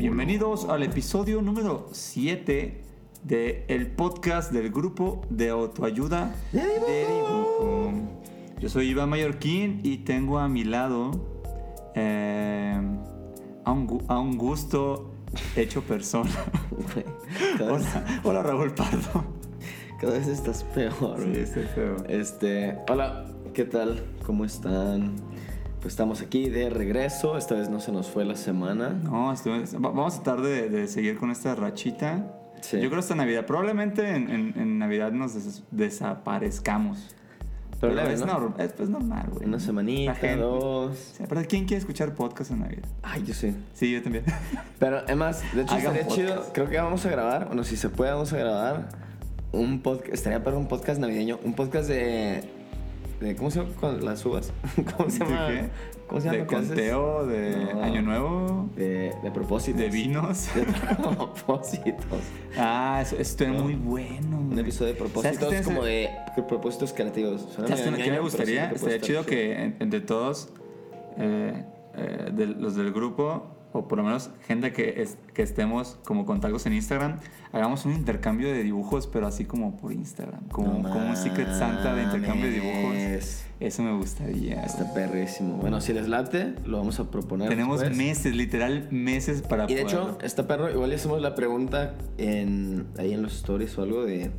bienvenidos al episodio número 7 del el podcast del grupo de autoayuda de dibujo. Yo soy Iván Mallorquín y tengo a mi lado eh, a, un, a un gusto hecho persona. Hola, hola, Raúl Pardo. cada vez estás peor. Sí, güey. estoy feo. Este, hola, ¿qué tal? ¿Cómo están? Pues estamos aquí de regreso. Esta vez no se nos fue la semana. No, vamos a tratar de, de seguir con esta rachita. Sí. Yo creo hasta Navidad. Probablemente en, en- en Navidad nos des- desaparezcamos. Pero es, ¿no? norm- es, pues, normal, güey. Una semanita, gente- dos. Sí, pero ¿quién quiere escuchar podcast en Navidad? Ay, yo sé. Sí, yo también. Pero además, de hecho, estaría chido. Creo que vamos a grabar, bueno, si se puede, vamos a grabar un podcast. Estaría para un podcast navideño. Un podcast de. De ¿Cómo se llama con las uvas? ¿Cómo se ¿De llama? qué? ¿Cómo se llama? ¿De conteo? ¿De No. Año Nuevo? De, de propósitos. ¿De vinos? De propósitos. Ah, eso, esto es No. muy bueno. Un episodio de ¿Sabes propósitos, como de de propósitos creativos. Suena ¿Sabes qué medio qué me gustaría? Estaría chido que en- entre todos, eh, eh, de los del grupo, o por lo menos gente que, es- que estemos como contactos en Instagram, hagamos un intercambio de dibujos, pero así como por Instagram. Como, No como un Secret Santa de intercambio de dibujos. Eso me gustaría. Está perrísimo. Bueno, si les late, lo vamos a proponer. Tenemos después. meses, literal meses para Y de hecho, está perro. Igual le hacemos la pregunta en, ahí en los stories o algo de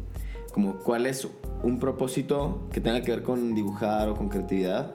como cuál es un propósito que tenga que ver con dibujar o con creatividad.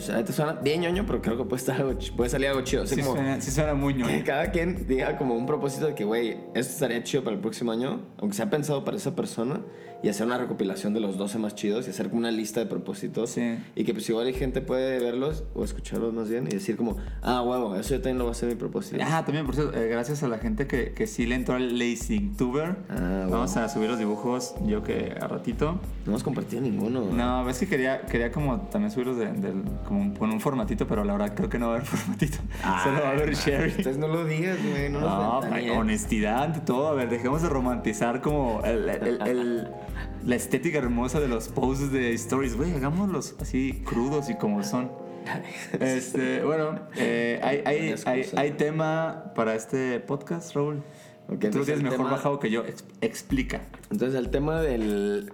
O sea, te suena bien ñoño, pero creo que puede, estar algo, puede salir algo chido. Sea, sí, como suena, sí suena muy que ñoño. cada quien diga como un propósito de que, güey, esto estaría chido para el próximo año, aunque sea pensado para esa persona, y hacer una recopilación de los 12 más chidos y hacer como una lista de propósitos. Sí. Y que pues igual hay gente puede verlos o escucharlos más bien y decir como, ah, huevo, eso yo también lo voy a hacer mi propósito. Ah, también, por cierto, eh, gracias a la gente que, que sí le entró al LazyTuber. Ah, Vamos a subir los dibujos, yo que a ratito. No hemos compartido ninguno. No, ves que quería, quería como también subirlos de, del- como un- con un formatito, pero la verdad creo que no va a haber formatito. Solo va a haber sharing. Entonces no lo digas, güey, no, No, nos honestidad ante todo. A ver, dejemos de romantizar como el- el- el- la estética hermosa de los posts de stories. Güey, hagámoslos así crudos y como son. Este, bueno, eh, hay, hay, tema para este podcast, Raúl. Ok, Tú lo tienes mejor tema- bajado que yo. Ex- explica. Entonces el tema del,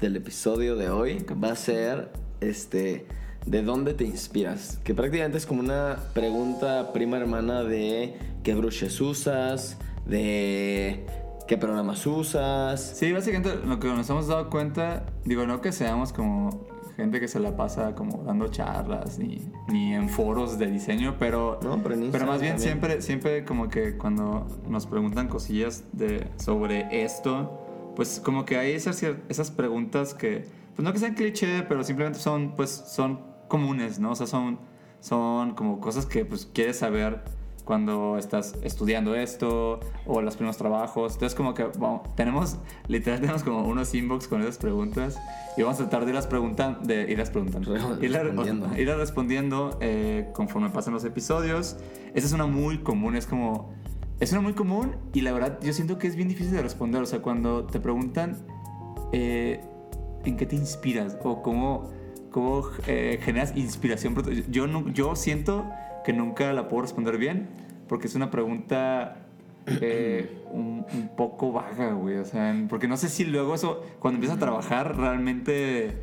del episodio de hoy va a ser este ¿de dónde te inspiras? Que prácticamente es como una pregunta prima hermana de qué brushes usas, de qué programas usas. Sí, básicamente lo que nos hemos dado cuenta, digo, no que seamos como gente que se la pasa como dando charlas ni, ni en foros de diseño, pero, No, pero pero más bien también. siempre, siempre como que cuando nos preguntan cosillas de, sobre esto, pues como que hay esas, esas preguntas que, pues no que sean cliché, pero simplemente son, pues son comunes, ¿no? O sea, son, son como cosas que pues quieres saber cuando estás estudiando esto o los primeros trabajos. Entonces como que vamos, tenemos, literal tenemos como unos inbox con esas preguntas y vamos a tratar de irlas preguntando, de irlas preguntando, Re- irlas respondiendo. irlas respondiendo eh, conforme pasan los episodios. Esa es una muy común, es como, es una muy común y la verdad yo siento que es bien difícil de responder. O sea, cuando te preguntan eh, en qué te inspiras o cómo, cómo eh, generas inspiración. Yo, yo siento que nunca la puedo responder bien porque es una pregunta eh, un, un poco vaga, güey. O sea, porque no sé si luego eso, cuando empiezas a trabajar, realmente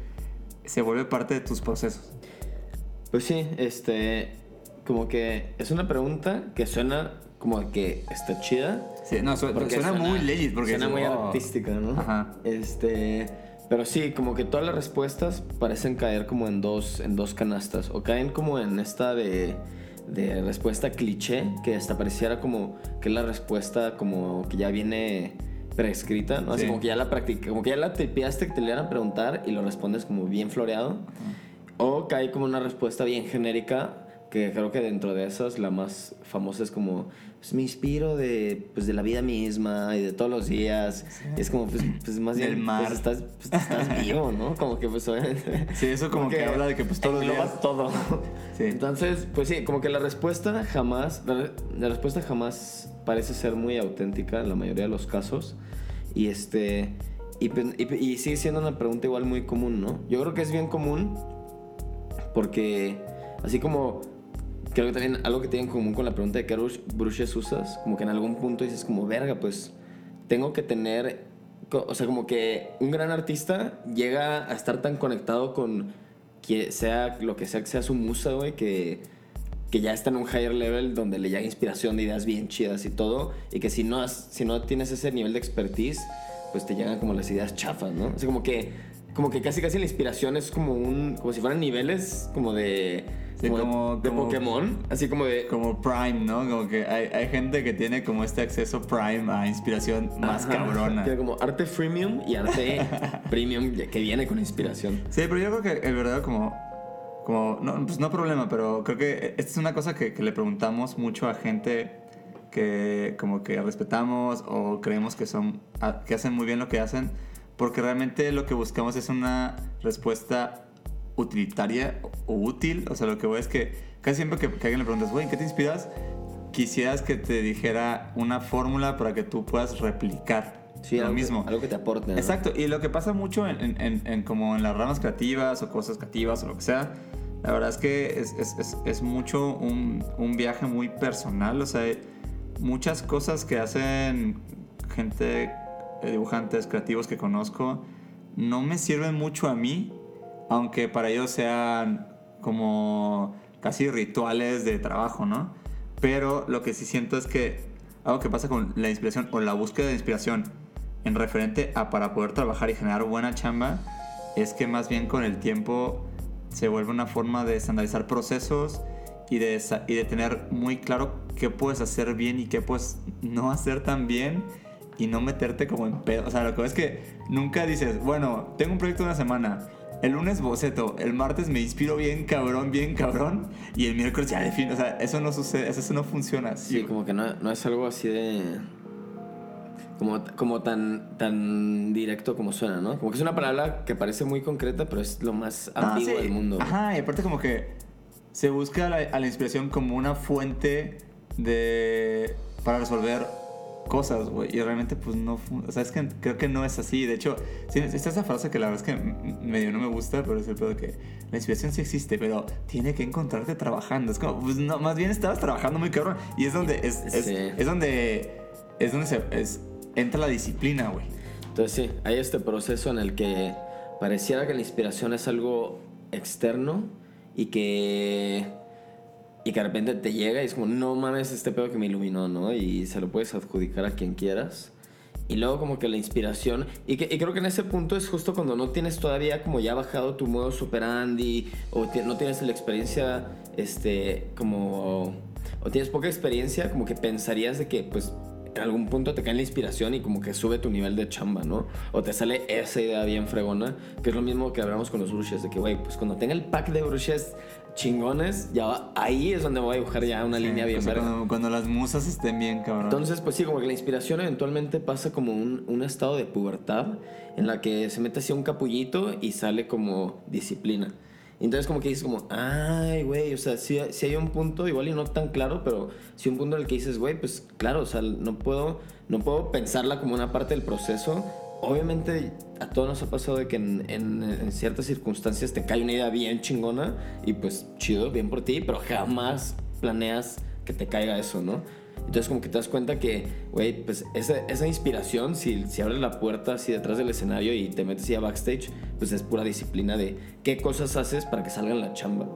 se vuelve parte de tus procesos. Pues sí, este como que es una pregunta que suena como que está chida. Sí, no, su- Porque suena, muy legit. Porque suena es- muy oh. artística, ¿no? Ajá. Este, pero sí, como que todas las respuestas parecen caer como en dos, en dos canastas. O caen como en esta de, de respuesta cliché, que hasta pareciera como que es la respuesta como que ya viene preescrita, ¿no? Así Sí. como que ya la practica, como que ya la tripiaste que te le iban a preguntar y lo respondes como bien floreado. O cae como una respuesta bien genérica que creo que dentro de esas la más famosa es como, pues me inspiro de, pues, de la vida misma y de todos los días. Y es como, pues, pues más Del bien, mar. pues estás, pues, estás vivo, ¿no? Como que pues. Sí, eso como que, habla de que pues los engloba días... todo. Sí. Entonces, pues sí, como que la respuesta jamás, la, re- la respuesta jamás parece ser muy auténtica en la mayoría de los casos. Y este, y, y sigue siendo una pregunta igual muy común, ¿no? Yo creo que es bien común porque así como creo que también algo que tiene en común con la pregunta de qué brush- brushes usas, como que en algún punto dices como, verga, pues tengo que tener, o sea, como que un gran artista llega a estar tan conectado con sea lo que sea que sea su musa, güey, que, que ya está en un higher level donde le llega inspiración de ideas bien chidas y todo, y que si no, has- si no tienes ese nivel de expertise, pues te llegan como las ideas chafas, ¿no? O sea, como que, como que casi casi la inspiración es como un, como si fueran niveles como de, Sí, como de- como- de como- Pokémon, así como de... Como Prime, ¿no? Como que hay, hay gente que tiene como este acceso Prime a inspiración más Ajá, cabrona. Tiene como arte freemium y arte premium que viene con inspiración. Sí, pero yo creo que el verdadero como... Como, no, pues no problema, pero creo que esta es una cosa que, que le preguntamos mucho a gente que como que respetamos o creemos que son que hacen muy bien lo que hacen, porque realmente lo que buscamos es una respuesta utilitaria o útil. O sea, lo que voy es que casi siempre que, que alguien le preguntas, güey, ¿en ¿qué te inspiras? Quisieras que te dijera una fórmula para que tú puedas replicar Sí, lo algo que- mismo. algo que te aporte. ¿no? Exacto, y lo que pasa mucho en, en- en- en como en las ramas creativas o cosas creativas o lo que sea, la verdad es que es, es- es- es mucho un, un viaje muy personal, o sea, muchas cosas que hacen gente, dibujantes creativos que conozco, no me sirven mucho a mí, aunque para ellos sean como casi rituales de trabajo, ¿no? Pero lo que sí siento es que algo que pasa con la inspiración o la búsqueda de inspiración en referente a para poder trabajar y generar buena chamba es que más bien con el tiempo se vuelve una forma de estandarizar procesos y de, y de tener muy claro qué puedes hacer bien y qué puedes no hacer tan bien y no meterte como en pedo. O sea, lo que es que nunca dices, bueno, tengo un proyecto de una semana. El lunes boceto, el martes me inspiro bien cabrón, bien cabrón, y el miércoles ya defino. O sea, eso no sucede, eso no funciona así. Sí, como que no, no es algo así de. Como, como tan, tan directo como suena, ¿no? Como que es una palabra que parece muy concreta, pero es lo más Ah, sí. del mundo. güey. Ajá, y aparte como que se busca a la, a la inspiración como una fuente de para resolver cosas, güey. Y realmente pues no, o sea, es que creo que no es así. De hecho, sí, está esa frase que la verdad es que medio no me gusta, pero es el pedo que la inspiración sí existe, pero tiene que encontrarte trabajando. Es como, pues no, más bien estabas trabajando muy cabrón. Y es donde, es, es, Sí. es donde, es donde se, entra la disciplina, güey. Entonces sí, hay este proceso en el que pareciera que la inspiración es algo externo y que y que de repente te llega y es como no mames este pedo que me iluminó, ¿no? Y se lo puedes adjudicar a quien quieras. Y luego como que la inspiración y, creo que en ese punto es justo cuando no tienes todavía como ya bajado tu modo superandi o ti- no tienes la experiencia este como o tienes poca experiencia como que pensarías de que pues en algún punto te cae la inspiración y como que sube tu nivel de chamba, ¿no? O te sale esa idea bien fregona, que es lo mismo que hablamos con los brushes, de que, güey, pues cuando tenga el pack de brushes chingones, ya va- ahí es donde voy a dibujar ya una Sí, línea bien o sea, cuando, cuando las musas estén bien, cabrón. Entonces, pues sí, como que la inspiración eventualmente pasa como un, un estado de pubertad en la que se mete así un capullito y sale como disciplina. Entonces como que dices como, ay, güey, o sea, si hay un punto, igual y no tan claro, pero sí un punto en el que dices, güey, pues claro, o sea, no puedo, no puedo pensarla como una parte del proceso. Obviamente a todos nos ha pasado de que en, ciertas circunstancias te cae una idea bien chingona y pues chido, bien por ti, pero jamás planeas que te caiga eso, ¿no? Entonces como que te das cuenta que, güey, pues esa, inspiración, si, si abres la puerta así detrás del escenario y te metes así a backstage, pues es pura disciplina de qué cosas haces para que salgan la chamba.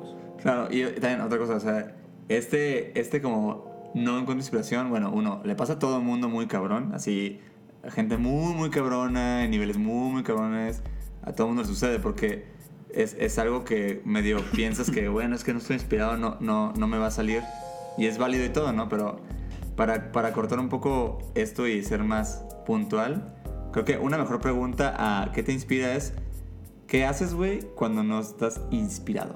Claro, y también otra cosa, o sea, este, este como no encuentro inspiración, bueno, uno, le pasa a todo el mundo muy cabrón, así, a gente muy, muy cabrona, en niveles muy, muy cabrones, a todo el mundo le sucede porque es, es algo que medio piensas que, bueno, es que no estoy inspirado, no, no, no me va a salir, y es válido y todo, ¿no? Pero para, para cortar un poco esto y ser más puntual, creo que una mejor pregunta a qué te inspira es, ¿qué haces, güey, cuando no estás inspirado?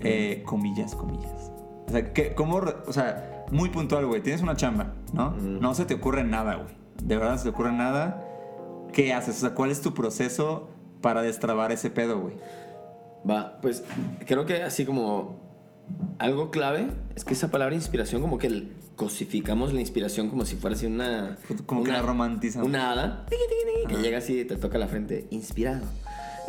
Eh, comillas, comillas. O sea, ¿qué, cómo, o sea, muy puntual, güey. Tienes una chamba, ¿no? No se te ocurre nada, güey. De verdad no se te ocurre nada. ¿Qué haces? O sea, ¿cuál es tu proceso para destrabar ese pedo, güey? Va, pues creo que así como algo clave es que esa palabra inspiración como que cosificamos la inspiración como si fuera así una... Como que una- la romantizamos. Una hada que llega así y te toca la frente inspirado.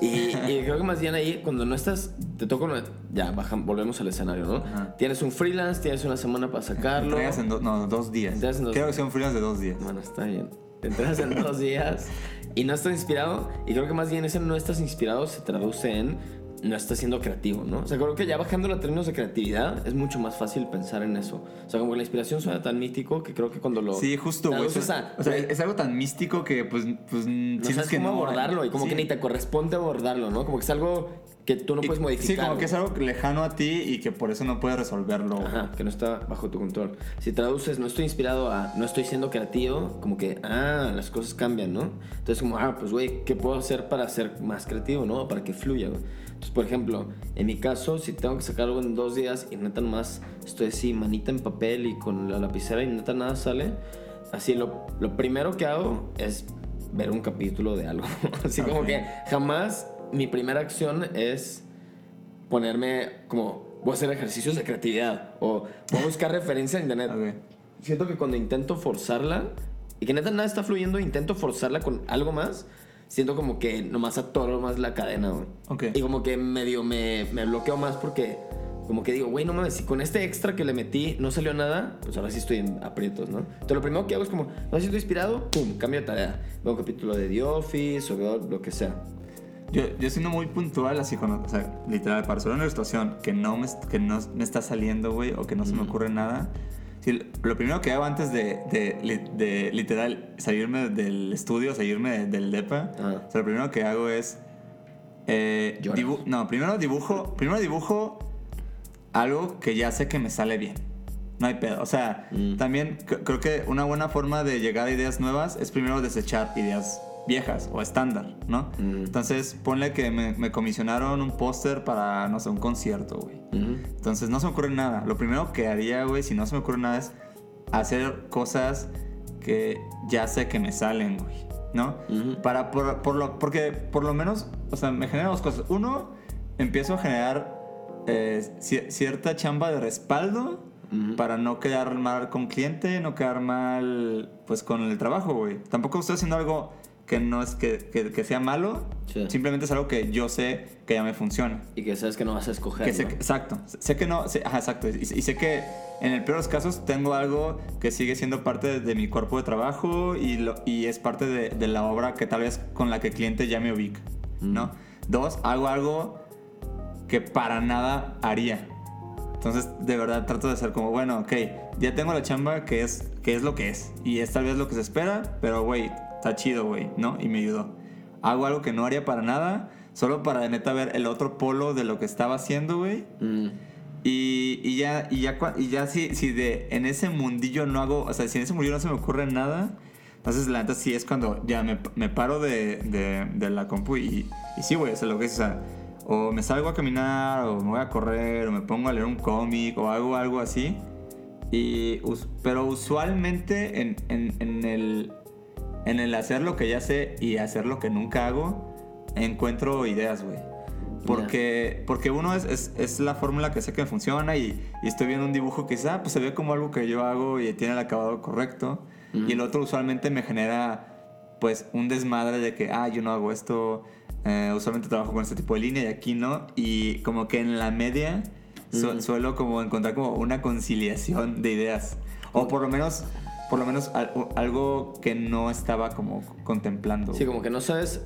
Y, y creo que más bien ahí, cuando no estás, te toca una... Ya, bajan, volvemos al escenario, ¿no? Ajá. Tienes un freelance, tienes una semana para sacarlo. Entregas en do- no, dos días. En dos Creo que días. son freelance de dos días. Bueno, está bien. Te entregas en dos días y no estás inspirado. Y creo que más bien ese no estás inspirado se traduce en no estás siendo creativo, ¿no? O sea, creo que ya bajando a términos de creatividad es mucho más fácil pensar en eso. O sea, como que la inspiración suena tan mítico que creo que cuando lo. Sí, justo, güey. O sea, o sea, es algo tan místico que, pues, pues no sabes que cómo no. abordarlo y como Sí. que ni te corresponde abordarlo, ¿no? Como que es algo que tú no Y- puedes modificar. Sí, como que es algo lejano a ti y que por eso no puedes resolverlo. Ajá, que no está bajo tu control. Si traduces, no estoy inspirado a, no estoy siendo creativo, como que, ah, las cosas cambian, ¿no? Entonces, como, ah, pues, güey, ¿qué puedo hacer para ser más creativo, no? Para que fluya, güey. Entonces, por ejemplo, en mi caso, si tengo que sacar algo en dos días y neta nomás estoy así, manita en papel y con la lapicera y neta nada sale, así, lo, lo primero que hago es ver un capítulo de algo. así como Ok. que jamás mi primera acción es ponerme como voy a hacer ejercicios de creatividad o voy a buscar referencia en internet. Ok. Siento que cuando intento forzarla y que neta nada está fluyendo, intento forzarla con algo más, siento como que nomás atoro más la cadena, güey. Ok. Y como que medio me, me bloqueo más porque como que digo, güey, no mames, si con este extra que le metí no salió nada, pues ahora sí estoy en aprietos, ¿no? Entonces lo primero que hago es como, no siento inspirado, pum, cambio de tarea. Veo un capítulo de The Office o veo lo que sea. Yo, yo siendo muy puntual, así con, o sea, literal, para resolver una situación que no me, que no me está saliendo, güey, o que no se me ocurre nada. Sí, lo primero que hago antes de, de, li- de literal salirme del estudio, salirme del DEPA, Ah. o sea, lo primero que hago es. eh, no, primero dibujo, primero dibujo algo que ya sé que me sale bien. No hay pedo. O sea, Mm. también creo que una buena forma de llegar a ideas nuevas es primero desechar ideas viejas o estándar, ¿no? Mm. Entonces, ponle que me, me comisionaron un póster para, no sé, un concierto, güey. Entonces, no se me ocurre nada. Lo primero que haría, güey, si no se me ocurre nada, es hacer cosas que ya sé que me salen, güey, ¿no? Para, por, por lo, porque por lo menos, o sea, me genera dos cosas. Uno, empiezo a generar eh, ci- cierta chamba de respaldo para no quedar mal con cliente, no quedar mal, pues, con el trabajo, güey. Tampoco estoy haciendo algo que no es que, que- que sea malo, Sí. simplemente es algo que yo sé que ya me funciona. Y que sabes que no vas a escoger. Que sé ¿no? que- exacto. Sé que no. sé- ajá, exacto. Y, y sé que en el peor de los casos tengo algo que sigue siendo parte de, de mi cuerpo de trabajo y, lo- y es parte de, de la obra que tal vez con la que el cliente ya me ubica. ¿no? Dos, hago algo que para nada haría. Entonces, de verdad, trato de ser como, bueno, ok, ya tengo la chamba que es, que es lo que es. Y es tal vez lo que se espera, pero, güey, está chido, güey, ¿no? Y me ayudó. Hago algo que no haría para nada, solo para de neta ver el otro polo de lo que estaba haciendo, güey. Mm. Y, y ya, y ya, y ya si, si de, en ese mundillo no hago, o sea, si en ese mundillo no se me ocurre nada, entonces la neta sí es cuando ya me, me paro de, de, de la compu y, y sí, güey, o sea, lo que es, o sea, o me salgo a caminar, o me voy a correr, o me pongo a leer un cómic, o hago algo así. Y, pero usualmente en, en, en el, en el hacer lo que ya sé y hacer lo que nunca hago, encuentro ideas, güey. Porque, porque uno es, es, es la fórmula que sé que funciona y, y estoy viendo un dibujo que dice, ah, pues se ve como algo que yo hago y tiene el acabado correcto. Y el otro usualmente me genera pues un desmadre de que, ah, yo no hago esto, eh, usualmente trabajo con este tipo de línea y aquí no. Y como que en la media su- Ujú. suelo como encontrar como una conciliación de ideas. O por lo menos, por lo menos al- algo que no estaba como contemplando. Sí, como que no sabes,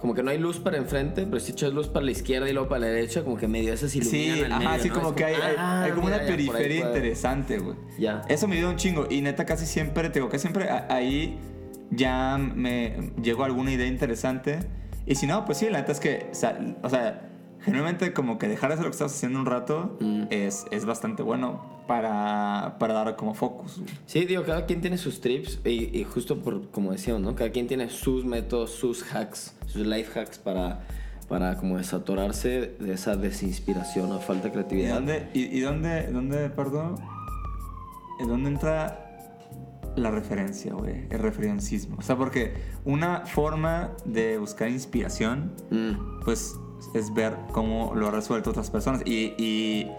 como que no hay luz para enfrente, pero si echas luz para la izquierda y luego para la derecha, como que medio esas Sí, iluminan el ajá, medio, sí, ¿no? como Es que hay, hay- ah, hay como mira, una ya, periferia interesante, güey. Ya. Eso me ayuda un chingo. Y neta, casi siempre, te digo que siempre ahí ya me llegó alguna idea interesante. Y si no, pues sí, la neta es que, o sea, generalmente como que dejar de hacer lo que estás haciendo un rato Mm. es, es bastante bueno para, para dar como focus. Sí, digo, cada quien tiene sus trips y, y justo por como decíamos, ¿no? Cada quien tiene sus métodos, sus hacks, sus life hacks para, para como desatorarse de esa desinspiración o falta de ¿Y creatividad. dónde, y, y dónde, dónde, perdón? ¿En dónde entra la referencia, güey? El referencismo. O sea, porque una forma de buscar inspiración, Mm, pues, es ver cómo lo ha resuelto otras personas. Y, y,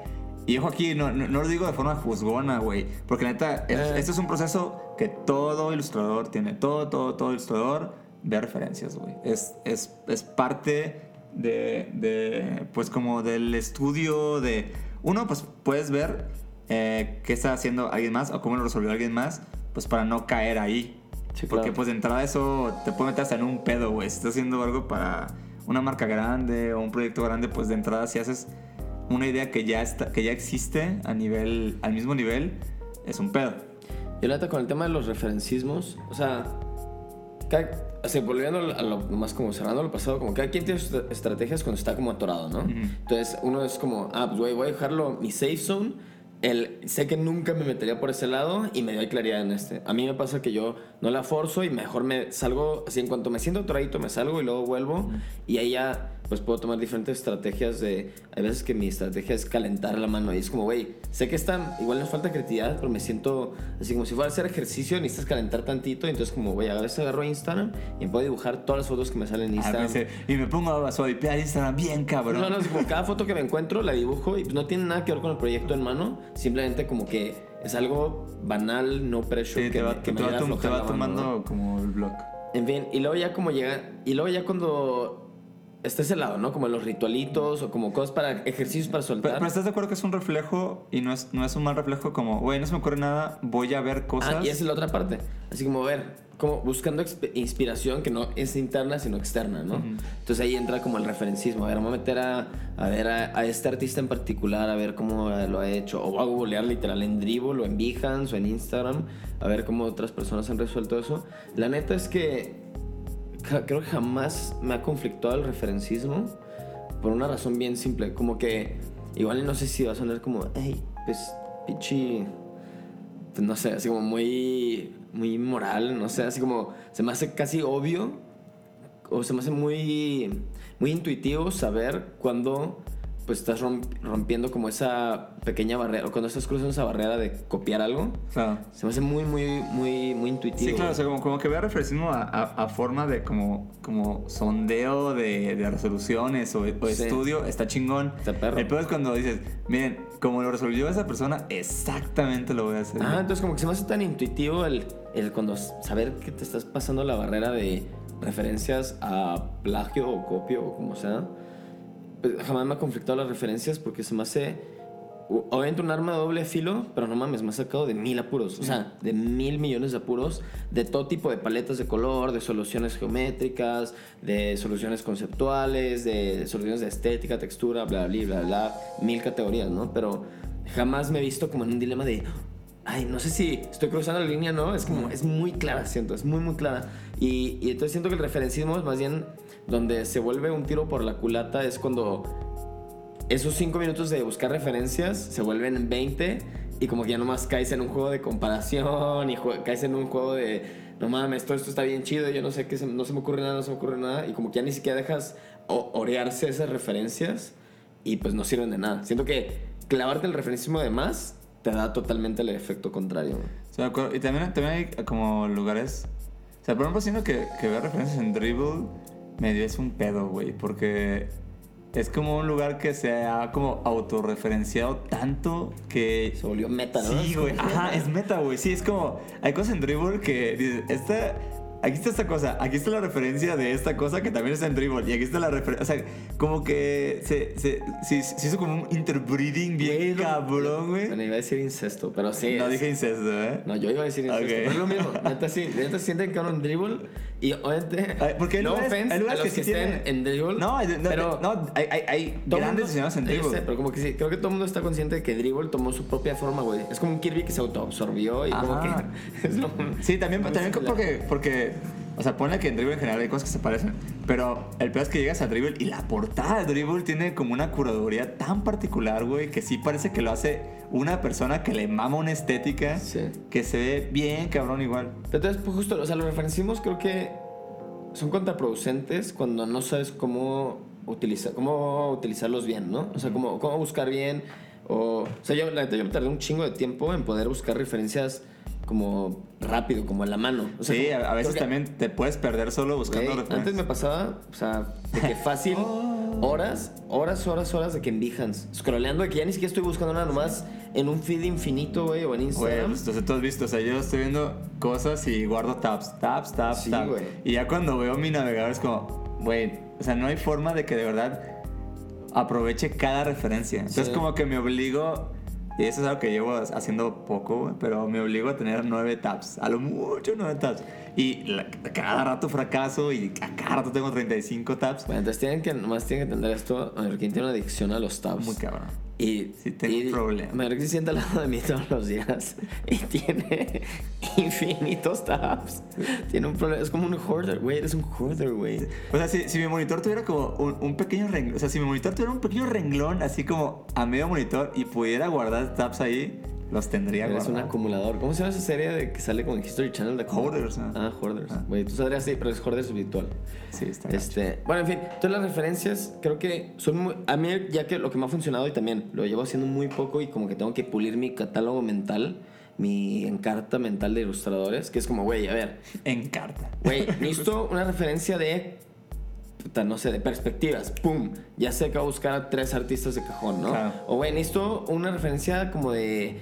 y ojo aquí, no, no, no lo digo de forma juzgona, güey. Porque neta, Eh. este es un proceso que todo ilustrador tiene. Todo, todo, todo ilustrador ve referencias, güey. Es, es, es parte de, de, pues, como del estudio de... Uno, pues, puedes ver eh, qué está haciendo alguien más o cómo lo resolvió alguien más, pues, para no caer ahí. Sí, Porque, claro. pues, de entrada eso te puede meter hasta en un pedo, güey. Si estás haciendo algo para una marca grande o un proyecto grande, pues, de entrada, si haces una idea que ya, está, que ya existe a nivel, al mismo nivel, es un pedo. Yo la neta con el tema de los referencismos, o sea, cada- o sea, volviendo a lo más como cerrando lo pasado, como cada quien tiene sus estra- estrategias cuando está como atorado, ¿no? Entonces uno es como, ah, pues güey, voy a dejarlo mi safe zone. El, sé que nunca me metería por ese lado y me doy claridad en este. A mí me pasa que yo no la forzo y mejor me salgo, así en cuanto me siento atoradito me salgo y luego vuelvo y ahí ya pues puedo tomar diferentes estrategias de... Hay veces que mi estrategia es calentar la mano y es como, güey, sé que está, igual nos falta creatividad, pero me siento así como si fuera a hacer ejercicio, necesitas calentar tantito, y entonces como, güey, a veces agarro Instagram y me puedo dibujar todas las fotos que me salen en Ah, Instagram. y me pongo a swipear Instagram bien cabrón. No, no, es como cada foto que me encuentro la dibujo y pues no tiene nada que ver con el proyecto en mano, simplemente como que es algo banal, no pressure Sí, que, te va, me- que te me va te va mano, tomando ¿no? como el blog. En fin, y luego ya como llega, y luego ya cuando está ese lado, ¿no? Como los ritualitos o como cosas para, ejercicios para Pero, soltar. pero estás de acuerdo que es un reflejo y no es, no es un mal reflejo como, güey, no se me ocurre nada, voy a ver cosas. Ah, y esa es la otra parte. Así como ver, como buscando inspiración que no es interna, sino externa, ¿no? Entonces ahí entra como el referencismo. A ver, vamos a meter a, a ver a, a este artista en particular, a ver cómo lo ha hecho. O a googlear literal en Dribble o en Behance o en Instagram, a ver cómo otras personas han resuelto eso. La neta es que creo que jamás me ha conflictuado el referencismo por una razón bien simple. Como que igual no sé si va a sonar como, hey, pues, pichi pues, no sé, así como muy, muy moral, no sé, así como se me hace casi obvio o se me hace muy, muy intuitivo saber cuando pues estás romp- rompiendo como esa pequeña barrera, o cuando estás cruzando esa barrera de copiar algo, se me hace muy, muy, muy, muy intuitivo. Sí, claro, o sea, como, como que vea referencismo a, a, a forma de como, como sondeo de, de resoluciones o, o Sí. estudio, está chingón. Está perro. El peor es cuando dices, miren, como lo resolvió esa persona, exactamente lo voy a hacer. Ah, entonces como que se me hace tan intuitivo el, el cuando saber que te estás pasando la barrera de referencias a plagio o copio o como sea. Pues, jamás me ha conflictado las referencias porque se me hace obviamente un arma de doble filo, pero no mames, me ha sacado de mil apuros, o sea, de mil millones de apuros, de todo tipo de paletas de color, de soluciones geométricas, de soluciones conceptuales, de soluciones de estética, textura, bla, bla, bla, bla, mil categorías, ¿no? Pero jamás me he visto como en un dilema de, ay, no sé si estoy cruzando la línea, ¿no? Es como, es muy clara, siento, es muy, muy clara. Y, y entonces siento que el referencismo es más bien donde se vuelve un tiro por la culata, es cuando esos cinco minutos de buscar referencias se vuelven 20 y como que ya nomás caes en un juego de comparación y caes en un juego de no mames, todo esto está bien chido, yo no sé qué, se- no se me ocurre nada, no se me ocurre nada y como que ya ni siquiera dejas orearse esas referencias y pues no sirven de nada. Siento que clavarte el referencismo de más te da totalmente el efecto contrario. Y también, también hay como lugares. O sea, por ejemplo, siento que, que ver referencias en Dribble medio es un pedo, güey. Porque es como un lugar que se ha como autorreferenciado tanto que. Se volvió meta, ¿no? Sí, güey. Ajá, es meta, güey. Sí, es como. Hay cosas en Dribble que dices, esta. Aquí está esta cosa, aquí está la referencia de esta cosa que también está en Dribble. Y aquí está la referencia. O sea, como que se, se, se, se hizo como un interbreeding bien cabrón, güey. Bueno, iba a decir incesto, pero sí. No es- dije incesto, ¿eh? No, yo iba a decir incesto. Ok. pero es lo mismo. Neta sí. Neta sienten que van en dribble. Y obviamente. Porque hay no lugares, offense hay lugares a los que, sí estén tienen- en dribble. No, no, pero no, hay, hay, hay grandes diseñadores en dribble. sé, pero como que sí, creo que todo el mundo está consciente de que dribble tomó su propia forma, güey. Es como un Kirby que se autoabsorbió y como Ajá. que. Es lo, Sí, también, también porque, porque, o sea, pone que en Dribble en general hay cosas que se parecen, pero el peor es que llegas a Dribble y la portada de Dribble tiene como una curaduría tan particular, güey, que sí parece que lo hace una persona que le mama una estética Sí. que se ve bien cabrón igual. Entonces, pues justo, o sea, los referenciamos creo que son contraproducentes cuando no sabes cómo utilizar, cómo utilizarlos bien, ¿no? O sea, cómo, cómo buscar bien. O, o sea, yo, la neta, yo me tardé un chingo de tiempo en poder buscar referencias como rápido, como en la mano. O sea, sí, como- a, a veces que- también te puedes perder solo buscando Güey, referencias. antes me pasaba, o sea, de que fácil, horas, horas, horas, horas de que en Behance, scrolleando, de que ya ni siquiera estoy buscando nada, nomás en un feed infinito, güey, o en Güey, Instagram. pues entonces tú has visto, o sea, yo estoy viendo cosas y guardo tabs, tabs, tabs, Sí, tabs. güey. Y ya cuando veo mi navegador es como, güey, o sea, no hay forma de que de verdad aproveche cada referencia. Entonces Sí. como que me obligo, y eso es algo que llevo haciendo poco, pero me obligo a tener nueve tabs, a lo mucho nueve tabs. Y la- cada rato fracaso y a cada rato tengo 35 tabs. Bueno, entonces tienen que, nomás tienen que entender esto, Marquín tiene una adicción a los tabs. Muy cabrón. Y, Sí, tengo y un problema. Se sienta al lado de mí todos los días y tiene infinitos tabs. Tiene un problema, es como un hoarder, güey, eres un hoarder, güey. O sea, si, si mi monitor tuviera como un, un pequeño renglón, o sea, si mi monitor tuviera un pequeño renglón así como a medio monitor y pudiera guardar tabs ahí, los tendría Eres un guardados. acumulador. ¿Cómo se llama esa serie de que sale con History Channel de Hoarders, ¿no? Ah, Hoarders. Ah. Güey, tú sabrías sí, pero es Hoarders virtual. Sí, está gacho. Este, bueno, en fin, entonces las referencias creo que son muy... A mí ya que lo que me ha funcionado y también lo llevo haciendo muy poco y como que tengo que pulir mi catálogo mental, mi encarta mental de ilustradores, que es como, güey, a ver, En carta. güey, necesito una referencia de... puta, no sé, de perspectivas, pum, ya sé que voy a buscar a tres artistas de cajón, ¿no? Claro. O güey, necesito una referencia como de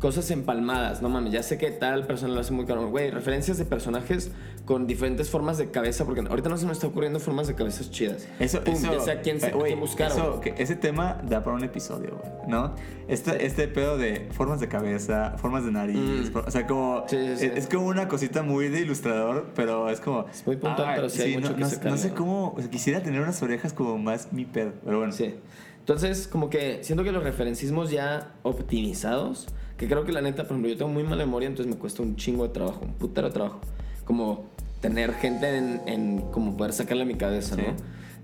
cosas empalmadas, no mames, ya sé que tal persona lo hace muy caro, güey, referencias de personajes con diferentes formas de cabeza, porque ahorita no se me está ocurriendo formas de cabezas chidas. Eso, Pum, eso, ya sé a quién, se, eh, güey, quién buscar, eso, que ese tema da para un episodio, güey, ¿no? Este, este pedo de formas de cabeza, formas de nariz, Mm. o sea, como... Sí, sí, sí. Es, es como una cosita muy de ilustrador, pero es como... Es muy puntual, pero sí hay mucho no, que no- no sé cómo... o sea, quisiera tener unas orejas como más mi pedo, pero bueno. Sí. Entonces, como que siento que los referencismos ya optimizados, que creo que la neta, por ejemplo, yo tengo muy mala memoria, entonces me cuesta un chingo de trabajo, un putero de trabajo. Como tener gente en, en como poder sacarle a mi cabeza, Sí. ¿no?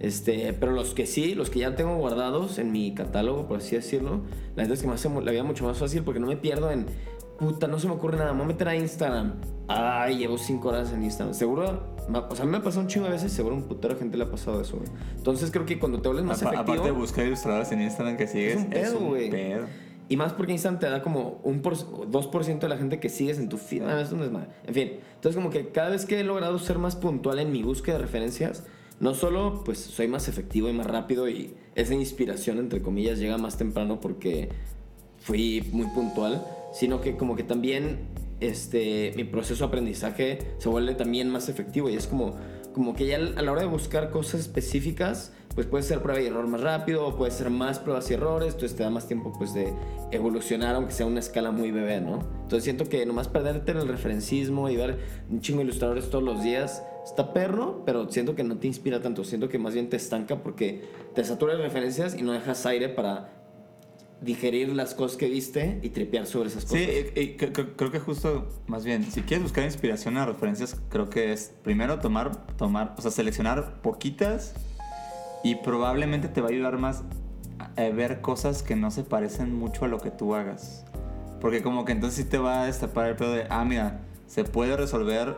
Este, pero los que sí, los que ya tengo guardados en mi catálogo, por así decirlo, la neta es que me hace la vida mucho más fácil porque no me pierdo en, puta, no se me ocurre nada, me voy a meter a Instagram. Ay, llevo cinco horas en Instagram. Seguro, o sea, a mí me ha pasado un chingo de veces, seguro un putero gente le ha pasado eso, güey. Entonces creo que cuando te vuelves más Apa- efectivo... aparte de buscar ilustradores en Instagram que sigues, Es un pedo, güey. Y más porque Instagram te da como un por, 2% de la gente que sigues en tu feed. Ah, es un desmadre. En fin, entonces como que cada vez que he logrado ser más puntual en mi búsqueda de referencias, no solo pues soy más efectivo y más rápido y esa inspiración entre comillas llega más temprano porque fui muy puntual, sino que como que también este, mi proceso de aprendizaje se vuelve también más efectivo y es como, como que ya a la hora de buscar cosas específicas, pues puede ser prueba y error más rápido o puede ser más pruebas y errores, entonces te da más tiempo pues de evolucionar aunque sea una escala muy bebé, ¿no? Entonces siento que nomás perderte en el referencismo y ver un chingo de ilustradores todos los días está perro, pero siento que no te inspira tanto, siento que más bien te estanca porque te satura de referencias y no dejas aire para digerir las cosas que viste y tripear sobre esas cosas. Sí, y- y cre- cre- creo que justo, más bien, si quieres buscar inspiración a referencias, creo que es primero tomar, tomar, o sea, seleccionar poquitas y probablemente te va a ayudar más a a ver cosas que no se parecen mucho a lo que tú hagas. Porque como que entonces sí te va a destapar el pedo de, ah, mira, se puede resolver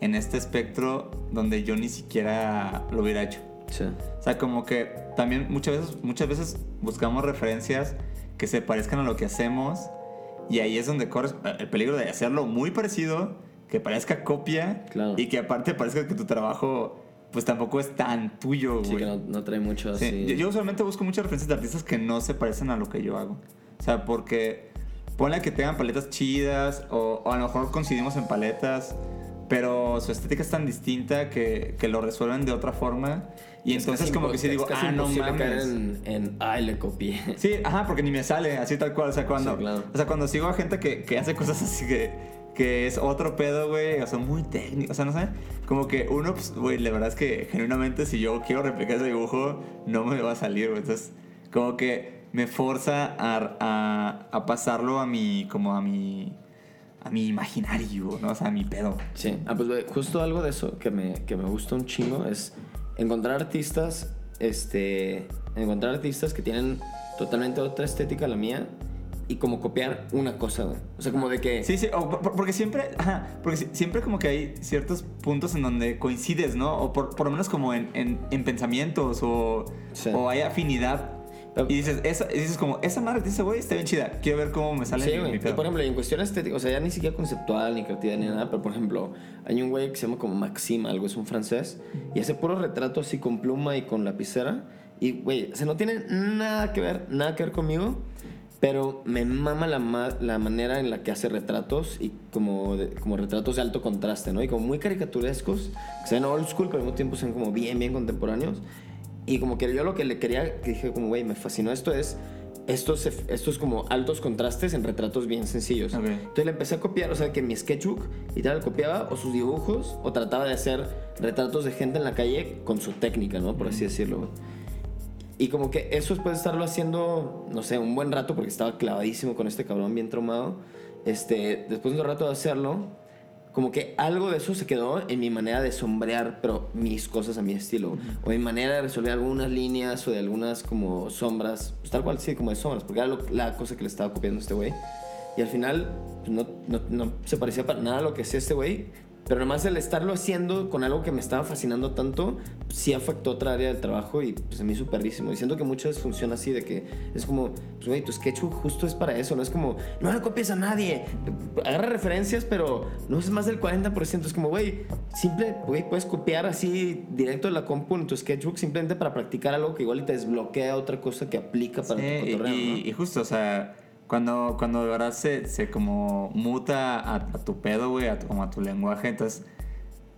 en este espectro donde yo ni siquiera lo hubiera hecho. Sí. O sea, como que también muchas veces, muchas veces buscamos referencias que se parezcan a lo que hacemos y ahí es donde corres el peligro de hacerlo muy parecido, que parezca copia Claro. y que aparte parezca que tu trabajo pues tampoco es tan tuyo, Sí, güey. que no, no trae mucho Sí, así. Yo, yo usualmente busco muchas referencias de artistas que no se parecen a lo que yo hago. O sea, porque ponle que tengan paletas chidas o, o a lo mejor coincidimos en paletas, pero su estética es tan distinta que, que lo resuelven de otra forma. Y Es entonces como que sí digo, ah, no imposible caer mames. en, en, ay, le copié. Sí, ajá, porque ni me sale así tal cual. O sea, cuando, Sí, claro. o sea, cuando sigo a gente que, que hace cosas así que, que es otro pedo, güey, o sea, muy técnico. O sea, no sé, como que uno, pues, güey, la verdad es que genuinamente si yo quiero replicar ese dibujo, no me va a salir, güey. Entonces, como que me forza a, a, a pasarlo a mi, como a mi, a mi imaginario, ¿no? O sea, a mi pedo. Sí, ah, pues güey, justo algo de eso que me, que me gusta un chingo es encontrar artistas, este, encontrar artistas que tienen totalmente otra estética a la mía y como copiar una cosa, güey. O sea, como de que... Sí, sí, o por- porque siempre, ajá, porque si- siempre como que hay ciertos puntos en donde coincides, ¿no? O por, por lo menos como en, en- en pensamientos o, Sí. o hay afinidad. Y dices, esa, y dices como, esa madre ese güey está bien chida. Quiero ver cómo me sale Sí, mi- Y por ejemplo, en cuestión estética, o sea, ya ni siquiera conceptual, ni creativa, ni nada, pero por ejemplo, hay un güey que se llama como Maxim, algo, es un francés, y hace puro retrato así con pluma y con lapicera. Y, güey, o sea, no tiene nada que ver, nada que ver conmigo, pero me mama la, ma- la manera en la que hace retratos y como, de- como retratos de alto contraste, ¿no? Y como muy caricaturescos, que se ven old school, pero al mismo tiempo se ven como bien, bien contemporáneos. Y como que yo lo que le quería, que dije como, güey, me fascinó esto es estos, estos como altos contrastes en retratos bien sencillos. Ok. Entonces le empecé a copiar, o sea, que mi sketchbook y tal, copiaba o sus dibujos o trataba de hacer retratos de gente en la calle con su técnica, ¿no? Por así decirlo. Y como que eso después de estarlo haciendo, no sé, un buen rato, porque estaba clavadísimo con este cabrón bien traumado, este, después de un rato de hacerlo, como que algo de eso se quedó en mi manera de sombrear, pero mis cosas a mi estilo. O mi manera de resolver algunas líneas o de algunas como sombras, pues tal cual, sí, como de sombras, porque era lo- la cosa que le estaba copiando a este güey. Y al final, pues no, no, no se parecía para nada a lo que hacía este güey. Pero nomás el estarlo haciendo con algo que me estaba fascinando tanto, sí afectó otra área del trabajo y pues a mí súper. Y siento que muchas funciona así, de que es como, pues güey, tu sketchbook justo es para eso, no es como, no le copies a nadie, agarra referencias, pero no es más del 40%. Es como, güey, simple, güey, puedes copiar así directo de la compu en tu sketchbook simplemente para practicar algo que igual te desbloquea otra cosa que aplica para Sí, tu cotorreo, y- ¿no? y justo, o sea, cuando, cuando de verdad se, se como muta a, a tu pedo, güey, a tu- como a tu lenguaje, entonces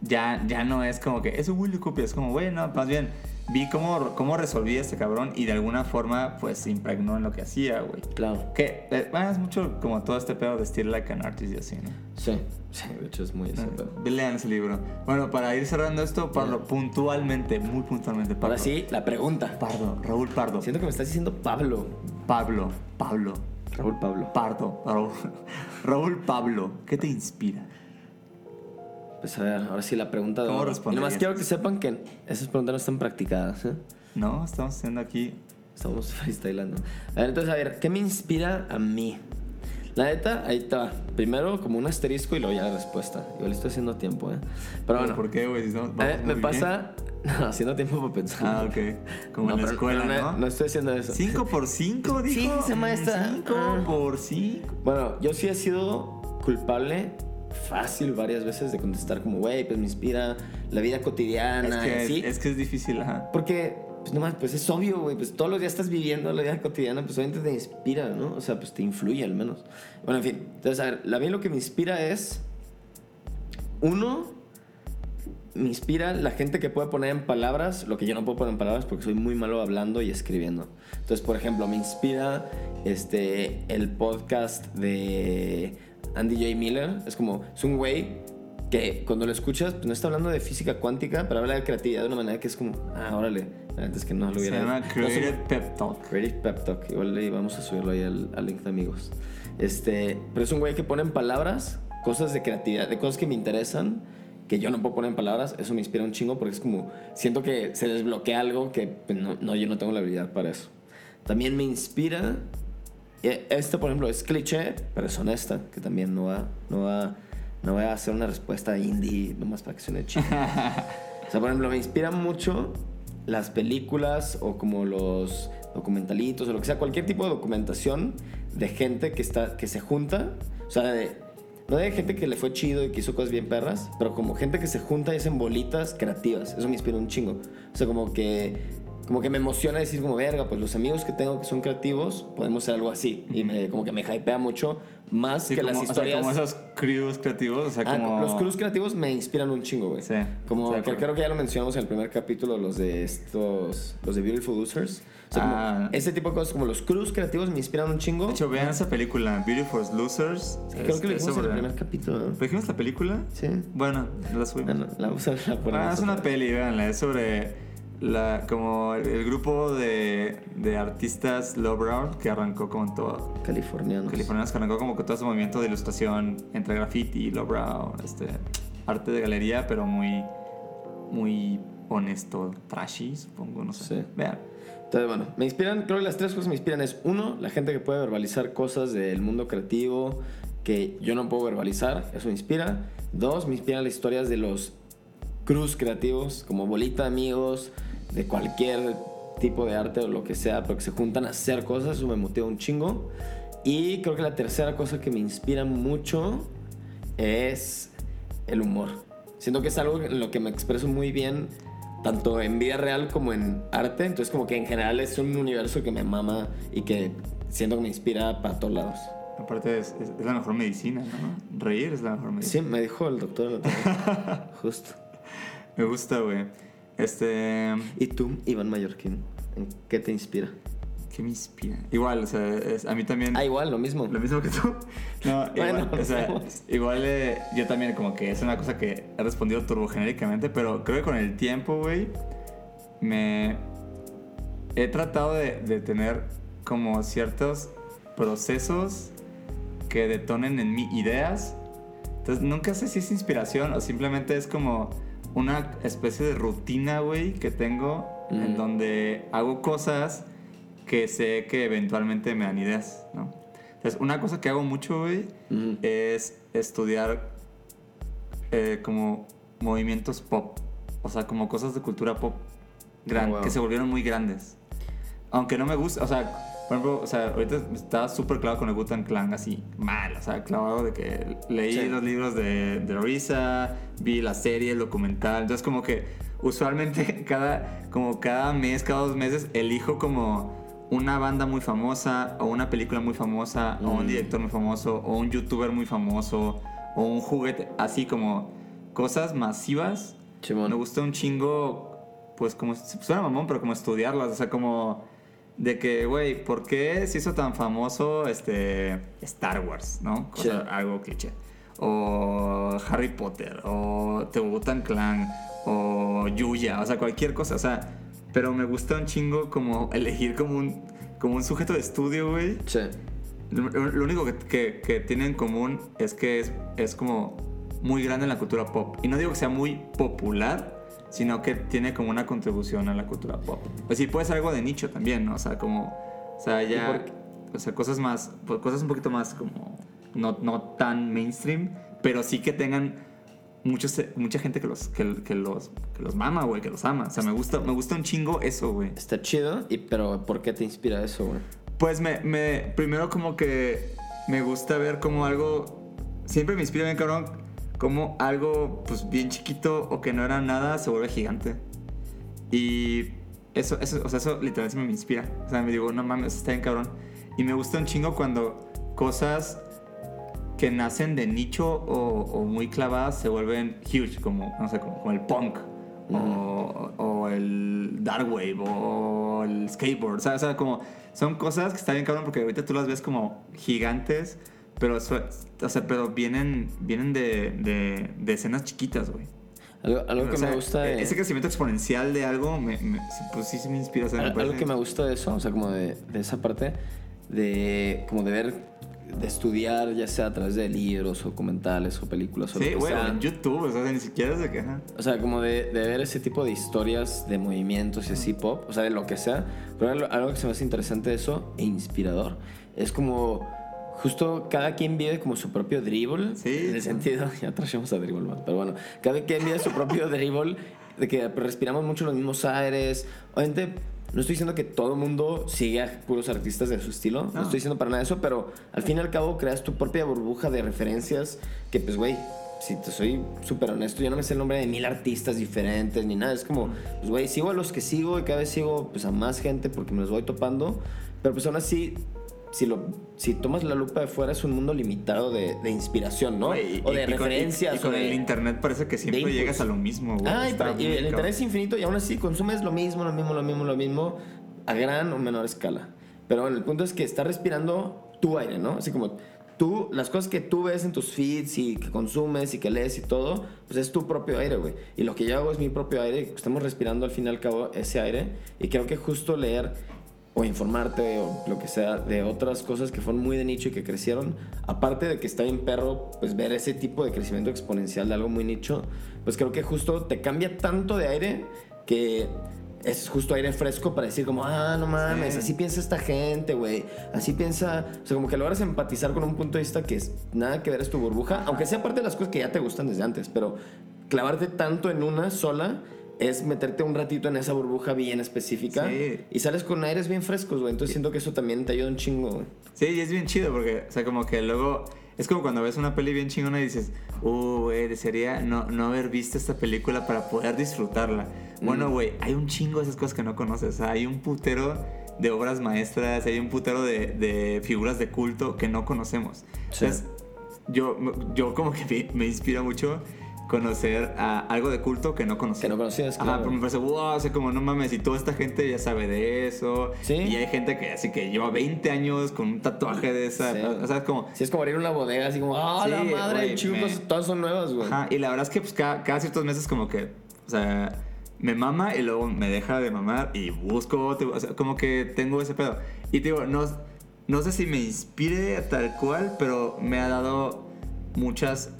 ya, ya no es como que eso Willy copia, es como, güey, no, más bien vi cómo, cómo resolvía este cabrón y de alguna forma pues se impregnó en lo que hacía, güey. Claro. Que eh, es mucho como todo este pedo de Steel Like an Artist y así, ¿no? Sí, sí, de hecho es muy ese pedo. Lean ese libro. Bueno, para ir cerrando esto, Pablo, puntualmente, muy puntualmente, Pablo. Ahora sí, la pregunta. Pardo, Raúl Pardo. Siento que me estás diciendo Pablo. Pablo, Pablo, Raúl Pablo. Pardo, Raúl, Raúl Pablo, ¿qué te inspira? Pues a ver, ahora sí la pregunta de ¿Cómo responderías? nomás quiero que sepan que esas preguntas no están practicadas, ¿eh? No, estamos haciendo aquí. Estamos freestylando. A ver, entonces, a ver, ¿qué me inspira a mí? La neta, ahí está. Primero como un asterisco y luego ya la respuesta. Igual estoy haciendo tiempo, ¿eh? Pero bueno, ¿Por qué, güey? Si ver, me pasa... No, haciendo tiempo para pensar. Ah, ok. Como en la escuela, ¿no? No estoy haciendo eso. 5 por 5, dijo. Sí, dice maestra. 5 Ah. por 5. Bueno, yo sí he sido culpable fácil varias veces de contestar como, güey, pues me inspira la vida Es cotidiana y que así. es, que es difícil, ajá. Porque, pues nomás, pues es obvio, güey, pues todos los días estás viviendo la vida cotidiana, pues obviamente te inspira, ¿no? O sea, pues te influye al menos. Bueno, en fin, entonces, a ver, la mí lo que me inspira es, uno, me inspira la gente que puede poner en palabras lo que yo no puedo poner en palabras porque soy muy malo hablando y escribiendo. Entonces, por ejemplo, me inspira este, el podcast de Andy J. Miller. Es como, es un güey que cuando lo escuchas, pues no está hablando de física cuántica, pero habla de creatividad de una manera que es como, ah, órale, la neta es que no lo Se hubiera llama no sé- Creative Pep Talk. Creative Pep Talk. Igual le vamos a subirlo ahí al, al link de amigos. Este, pero es un güey que pone en palabras cosas de creatividad, de cosas que me interesan, que yo no puedo poner en palabras. Eso me inspira un chingo porque es como, siento que se desbloquea algo que pues, no, no, yo no tengo la habilidad para eso. También me inspira, eh, este por ejemplo es cliché, pero es honesta, que también no va, no va, no voy a hacer una respuesta indie nomás para que suene chido. O sea, por ejemplo, me inspira mucho las películas o como los documentalitos o lo que sea, cualquier tipo de documentación de gente que, está, que se junta. O sea, de- no de gente que le fue chido y que hizo cosas bien perras, pero como gente que se junta y hacen bolitas creativas. Eso me inspira un chingo. O sea, como que, como que me emociona decir como, verga, pues los amigos que tengo que son creativos, podemos hacer algo así. Y me, como que me hypea mucho más Sí, que como, las o sea, historias. como esos crews creativos, o sea, Ah, como... Los crews creativos me inspiran un chingo, güey. Sí, Como sí, de que creo que ya lo mencionamos en el primer capítulo, los de estos, los de Beautiful Losers. O sea, como Ah. ese tipo de cosas, como los crews creativos me inspiran un chingo. De hecho, vean esa película, Beautiful Losers. creo que Este, lo dijimos en el primer capítulo, ¿no? ¿Dijimos la película? Sí. Bueno, la subimos. La vamos a Ah, es una peli, véanla, es sobre la, como el, el grupo de, de artistas lowbrow que arrancó con todo, Californianos. californianos que arrancó como con todo ese movimiento de ilustración entre graffiti, lowbrow, este, arte de galería, pero muy, muy honesto, trashy, supongo, no sé. Sí. Vean. Entonces, bueno, me inspiran, creo que las tres cosas que me inspiran es, uno, la gente que puede verbalizar cosas del mundo creativo que yo no puedo verbalizar, eso me inspira. Dos, me inspiran las historias de los cruz creativos, como bolita de amigos, de cualquier tipo de arte o lo que sea, pero que se juntan a hacer cosas, eso me motiva un chingo. Y creo que la tercera cosa que me inspira mucho es el humor. Siento que es algo en lo que me expreso muy bien, tanto en vida real como en arte. Entonces, como que en general es un universo que me mama y que siento que me inspira para todos lados. Aparte, es, es- es la mejor medicina, ¿no? Reír es la mejor Sí, medicina. me dijo el doctor el otro día. Justo. Me gusta, güey. Este. ¿Y tú, Iván Mallorquín? ¿En qué te inspira? ¿Qué me inspira? Igual, o sea, es- a mí también. Ah, igual, lo mismo. Lo mismo que tú. No, Bueno, igual, o sea, igual eh, yo también como que es una cosa que he respondido turbogenéricamente, pero creo que con el tiempo, güey, me he tratado de, de tener como ciertos procesos que detonen en mí ideas. Entonces nunca sé si es inspiración o simplemente es como una especie de rutina, güey, que tengo en donde hago cosas que sé que eventualmente me dan ideas, ¿no? Entonces, una cosa que hago mucho, güey, es estudiar eh, como movimientos pop. O sea, como cosas de cultura pop gran- Oh, wow. que se volvieron muy grandes. Aunque no me gusta, o sea, por ejemplo, o sea, ahorita estaba súper clavado con el Wu-Tang Clan, así, mal, o sea, clavado de que leí Sí. los libros de, de Risa, vi la serie, el documental, entonces como que usualmente cada, como cada mes, cada dos meses, elijo como una banda muy famosa, o una película muy famosa, o un Mm. director muy famoso, o un youtuber muy famoso, o un juguete, así como cosas masivas Simón. me gusta un chingo, pues como, suena mamón, pero como estudiarlas, o sea, como de que, güey, ¿por qué se hizo tan famoso este Star Wars, no? Sí. algo cliché. O Harry Potter, o The Wu-Tang Clan, o Yuya, o sea, cualquier cosa, o sea, pero me gusta un chingo como elegir como un, como un sujeto de estudio, güey. Sí. Lo, lo único que, que, que tiene en común es que es, es como muy grande en la cultura pop. Y no digo que sea muy popular, sino que tiene como una contribución a la cultura pop. Pues sí, puede ser algo de nicho también, ¿no? O sea, como. O sea, ya. O sea, cosas más. pues, cosas un poquito más como. No, no tan mainstream, pero sí que tengan. Muchos, mucha gente que los, que, que los, que los mama, güey, que los ama. O sea, me gusta, me gusta un chingo eso, güey. Está chido, y, pero ¿por qué te inspira eso, güey? Pues me, me, primero como que me gusta ver como algo, siempre me inspira bien cabrón, como algo pues bien chiquito o que no era nada se vuelve gigante. Y eso, eso, o sea, eso literalmente me inspira. O sea, me digo, no mames, está bien cabrón. Y me gusta un chingo cuando cosas que nacen de nicho o, o muy clavadas se vuelven huge, como, no sé, como, como el punk. O, o el dark wave o el skateboard, ¿sabes? O sea, como son cosas que están bien cabrón porque ahorita tú las ves como gigantes, pero, o sea, pero vienen, vienen de, de, de escenas chiquitas, güey. Algo, algo O que sea, me gusta de... Ese crecimiento exponencial de algo, me, me- pues sí, sí me inspira. o sea, me Al- algo que me gusta de eso, o sea, como de, de esa parte, de como de ver, de estudiar, ya sea a través de libros, o documentales, o películas, o Sí, sea. en YouTube, o sea, ni siquiera es de que... ajá. O sea, como de, de ver ese tipo de historias de movimientos y así pop, o sea, de lo que sea. Pero algo, algo que se me hace interesante de eso e inspirador es como justo cada quien vive como su propio dribble. Sí, En el sentido, ya trajimos a dribble, pero bueno, cada quien vive su propio dribble, de que respiramos mucho los mismos aires. Obviamente, no estoy diciendo que todo el mundo sigue a puros artistas de su estilo, no. No. estoy diciendo para nada eso, pero al fin y al cabo creas tu propia burbuja de referencias que, pues, güey, si te soy súper honesto, yo no me sé el nombre de mil artistas diferentes ni nada. Es como, pues, güey, sigo a los que sigo y cada vez sigo pues, a más gente porque me los voy topando. Pero pues aún así, si, lo, si tomas la lupa de fuera, es un mundo limitado de, de inspiración, ¿no? Güey, y- o de y con- referencias. Y, con o de- el internet parece que siempre llegas a lo mismo, güey. Ah, y, y el interés es infinito y aún así consumes lo mismo, lo mismo, lo mismo, lo mismo, a gran o menor escala. Pero bueno, el punto es que estás respirando tu aire, ¿no? Así como tú, las cosas que tú ves en tus feeds y que consumes y que lees y todo, pues es tu propio aire, güey. Y lo que yo hago es mi propio aire, estamos respirando al fin y al cabo ese aire. Y creo que justo leer o informarte o lo que sea de otras cosas que fueron muy de nicho y que crecieron, aparte de que está bien perro, pues ver ese tipo de crecimiento exponencial de algo muy nicho, pues creo que justo te cambia tanto de aire que es justo aire fresco para decir como, ah, no mames, Sí. así piensa esta gente, güey. Así piensa, o sea, como que logras empatizar con un punto de vista que es nada que ver es tu burbuja, aunque sea parte de las cosas que ya te gustan desde antes, pero clavarte tanto en una sola es meterte un ratito en esa burbuja bien específica Sí. y sales con aires bien frescos, güey. Entonces siento que eso también te ayuda un chingo, güey. Sí, y es bien chido porque, o sea, como que luego. Es como cuando ves una peli bien chingona y dices, uh, güey, desearía no, no haber visto esta película para poder disfrutarla. Bueno, güey, hay un chingo de esas cosas que no conoces. O sea, hay un putero de obras maestras, hay un putero de, de figuras de culto que no conocemos. Sí. Entonces, yo, yo como que me, me inspira mucho conocer a algo de culto que no conocía. Que no conocías, Ajá, claro. pero me parece, wow, o sea, como no mames, y toda esta gente ya sabe de eso. Sí. Y hay gente que así que lleva 20 años con un tatuaje de esa. Sí. O sea, es como. Si es como abrir una bodega, así como, ah, Sí, la madre, chicos, me- todas son nuevas, güey. Ajá, y la verdad es que pues, cada, cada ciertos meses, como que. O sea, me mama y luego me deja de mamar y busco. otro, O sea, como que tengo ese pedo. Y te digo, no, no sé si me inspire tal cual, pero me ha dado muchas.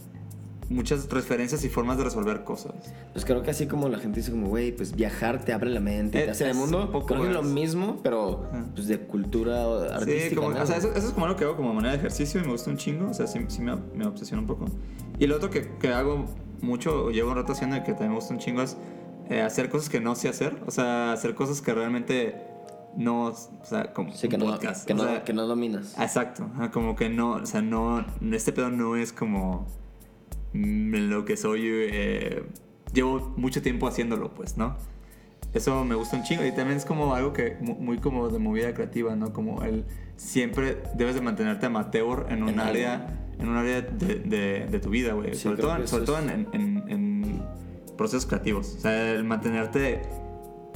Muchas referencias y formas de resolver cosas. Pues creo que así como la gente dice como, güey, pues viajar te abre la mente, Eh, te hace el mundo. un poco creo que es lo mismo, pero pues de cultura artística. Sí, como, ¿no? o sea, eso, eso es como algo que hago como manera de ejercicio y me gusta un chingo. O sea, sí, sí me, me obsesiona un poco. Y lo otro que, que hago mucho, llevo un rato haciendo y que también me gusta un chingo es eh, hacer cosas que no sé hacer. O sea, hacer cosas que realmente no. O sea, como Sí, que no, podcast. que, o no, sea, que no dominas. Exacto, como que no, o sea, no, este pedo no es como mm, lo que soy, eh, llevo mucho tiempo haciéndolo, pues, ¿no? Eso me gusta un chingo y también es como algo que mu- muy, como de movida creativa, ¿no? Como el siempre debes de mantenerte amateur en un En área, en un área de, de- de tu vida, güey. Sí, sobre todo, en- sobre todo en, en- en procesos creativos. O sea, el mantenerte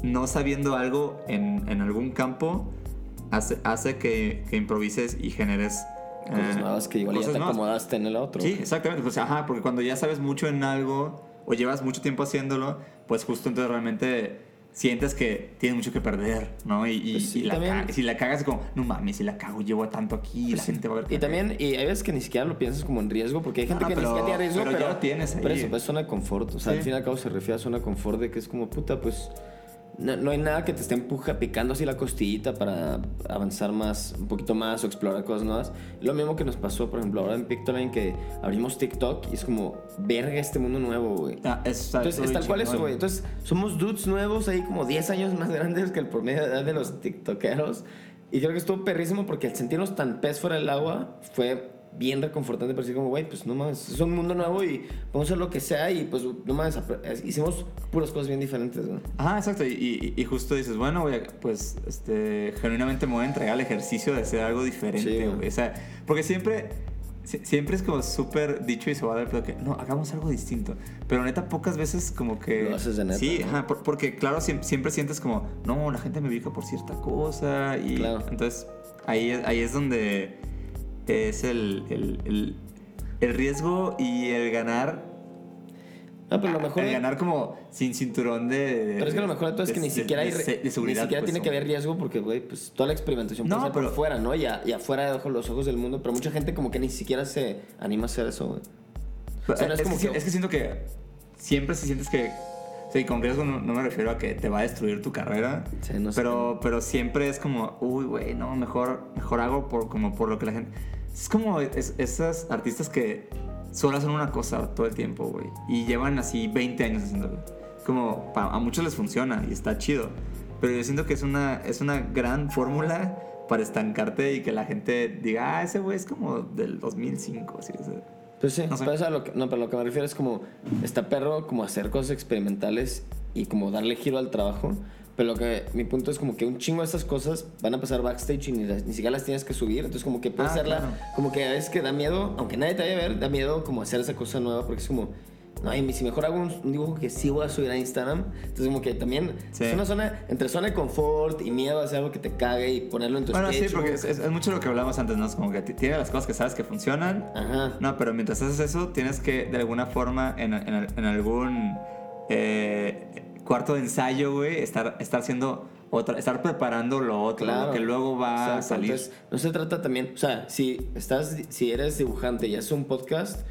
no sabiendo algo en, en algún campo hace, hace que, que improvises y generes Cosas eh, nuevas que igual ya te nuevas. acomodaste en el otro. Sí, exactamente. Pues, ajá, porque cuando ya sabes mucho en algo o llevas mucho tiempo haciéndolo, pues justo entonces realmente sientes que tienes mucho que perder, ¿no? Y, y- Pues sí, y la también- ca- si la cagas es como, no mames, si la cago, llevo tanto aquí y la Pues sí. gente va a ver que Y la también, y hay veces que ni siquiera lo piensas como en riesgo, porque hay gente Ah, que pero- ni siquiera tiene riesgo, pero pero, ya lo tienes ahí. Pero eso, pues zona de confort. O sea, Sí. al fin y al cabo se refiere a zona de confort de que es como, puta, pues no, no hay nada que te esté empuja, picando así la costillita para avanzar más, un poquito más o explorar cosas nuevas. Lo mismo que nos pasó, por ejemplo, ahora en Pictoline que abrimos TikTok y es como, verga este mundo nuevo, güey. Ah, es, Entonces, es tal cual eso, güey. Entonces, somos dudes nuevos ahí como 10 años más grandes que el promedio de edad de los tiktokeros. Y creo que estuvo perrísimo porque al sentirnos tan pez fuera del agua fue bien reconfortante para decir como, güey, pues no mames, es un mundo nuevo y podemos hacer lo que sea y pues no mames, apre- hicimos puras cosas bien diferentes, güey. Ajá, exacto. Y, y- y justo dices, bueno, güey, pues este, genuinamente me voy a entregar al ejercicio de hacer algo Sí, diferente, güey. güey. O sea, porque siempre, si- siempre es como súper dicho y se va a dar, pero que no, hagamos algo distinto. Pero neta, pocas veces como que. Lo haces de neta, Sí, ¿no? ajá, por- porque claro, siem- siempre, sientes como, no, la gente me ubica por cierta cosa. Y Claro. entonces ahí, ahí es donde es el, el, el, el riesgo y el ganar No, pero lo mejor... el ganar como sin cinturón de. Pero es que lo mejor de todo es que ni siquiera hay... de, re- de seguridad. ni siquiera pues, tiene que haber riesgo porque, güey, pues toda la experimentación No, puede ser por pero- fuera, ¿no? Y, a- y afuera de los ojos del mundo, pero mucha gente como que ni siquiera se anima a hacer eso, güey. Pero O sea, no es es, como que, que- es que siento que siempre si sientes que. Sí, con riesgo no, no me refiero a que te va a destruir tu carrera. Sí, no sé. pero, pero siempre es como, uy, güey, no, mejor, mejor hago por, como por lo que la gente. Es como es- esas artistas que solo hacen una cosa todo el tiempo, güey. Y llevan así 20 años haciéndolo. Como a muchos les funciona y está chido. Pero yo siento que es una, es una gran fórmula para estancarte y que la gente diga, ah, ese güey es como del 2005. Así, o sea. Pues sí, No sé. pero eso a lo que, no, pero lo que me refiero es como, está perro como hacer cosas experimentales y como darle giro al trabajo. Pero lo que, mi punto es como que un chingo de estas cosas van a pasar backstage y ni, las- ni siquiera las tienes que subir. Entonces como que puedes Ah, hacerla, claro. como que a veces que da miedo, aunque nadie te vaya a ver, da miedo como hacer esa cosa nueva porque es como, no, y si mejor hago un, un dibujo que sí voy a subir a Instagram. Entonces como que también Sí. es una zona, entre zona de confort y miedo a hacer algo que te cague y ponerlo en tu Bueno, sí, sketchbook. porque es, es- es mucho lo que hablamos antes, ¿no? Es como que tiene las cosas que sabes que funcionan. Ajá. No, pero mientras haces eso, tienes que, de alguna forma, en, en- en algún eh, cuarto de ensayo, güey, estar, estar haciendo otra, estar preparando lo otro, lo que luego va a salir. entonces, no se trata también, o sea, si estás, si eres dibujante y haces un podcast,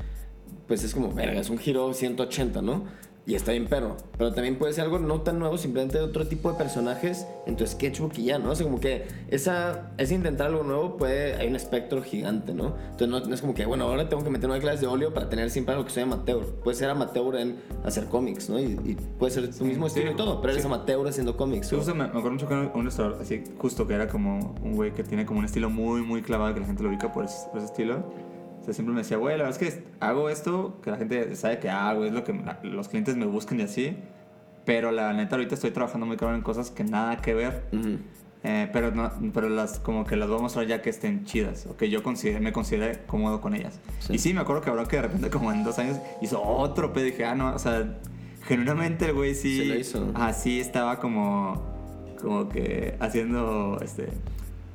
pues es como, verga, es un giro 180, ¿no? Y está bien perro. Pero también puede ser algo no tan nuevo, simplemente otro tipo de personajes en tu sketchbook y ya, ¿no? O sea, como que esa, ese intentar algo nuevo puede, hay un espectro gigante, ¿no? Entonces no, no es como que, bueno, ahora tengo que meter una clase de óleo para tener siempre algo que soy amateur. Puede ser amateur en hacer cómics, ¿no? Y, y puede ser tu mismo sí, estilo y todo, pero eres sí. amateur haciendo cómics. Sí, o- me acuerdo mucho que un restaurador así, justo que era como un güey que tiene como un estilo muy, muy clavado que la gente lo ubica por ese, por ese estilo. Sea, siempre me decía, güey, la verdad es que hago esto que la gente sabe que hago, es lo que la- los clientes me buscan y así. Pero la neta, ahorita estoy trabajando muy cabrón en cosas que nada que ver. Eh, pero no, pero las como que las voy a mostrar ya que estén chidas o que yo me considere cómodo con ellas. Sí. Y sí, me acuerdo que habló que de repente como en dos años hizo otro pedo y dije, ah, no, o sea, genuinamente el güey sí... Sí lo hizo. Así estaba como, como que haciendo, este,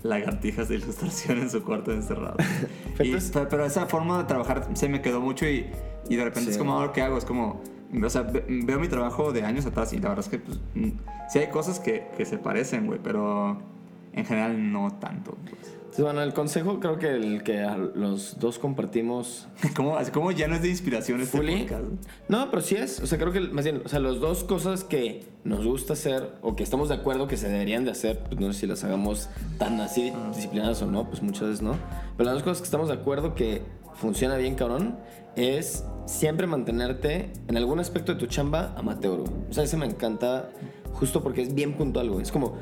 lagartijas de ilustración en su cuarto encerrado. y, Perfecto. pe- pero esa forma de trabajar se me quedó mucho y, y de repente Sí. es como ahora que hago, es como, o sea, ve- veo mi trabajo de años atrás y la verdad es que pues, mm, sí hay cosas que, que se parecen, güey, pero en general no tanto. pues. Bueno, el consejo creo que el que los dos compartimos Como, así como ya no es de inspiración este podcast. No, pero sí es. O sea, creo que más bien, o sea, las dos cosas que nos gusta hacer o que estamos de acuerdo que se deberían de hacer, pues no sé si las hagamos tan así disciplinadas o no, pues muchas veces no. Pero las dos cosas que estamos de acuerdo que funciona bien, cabrón, es siempre mantenerte en algún aspecto de tu chamba amateur. O sea, ese me encanta justo porque es bien puntual, güey. Es como,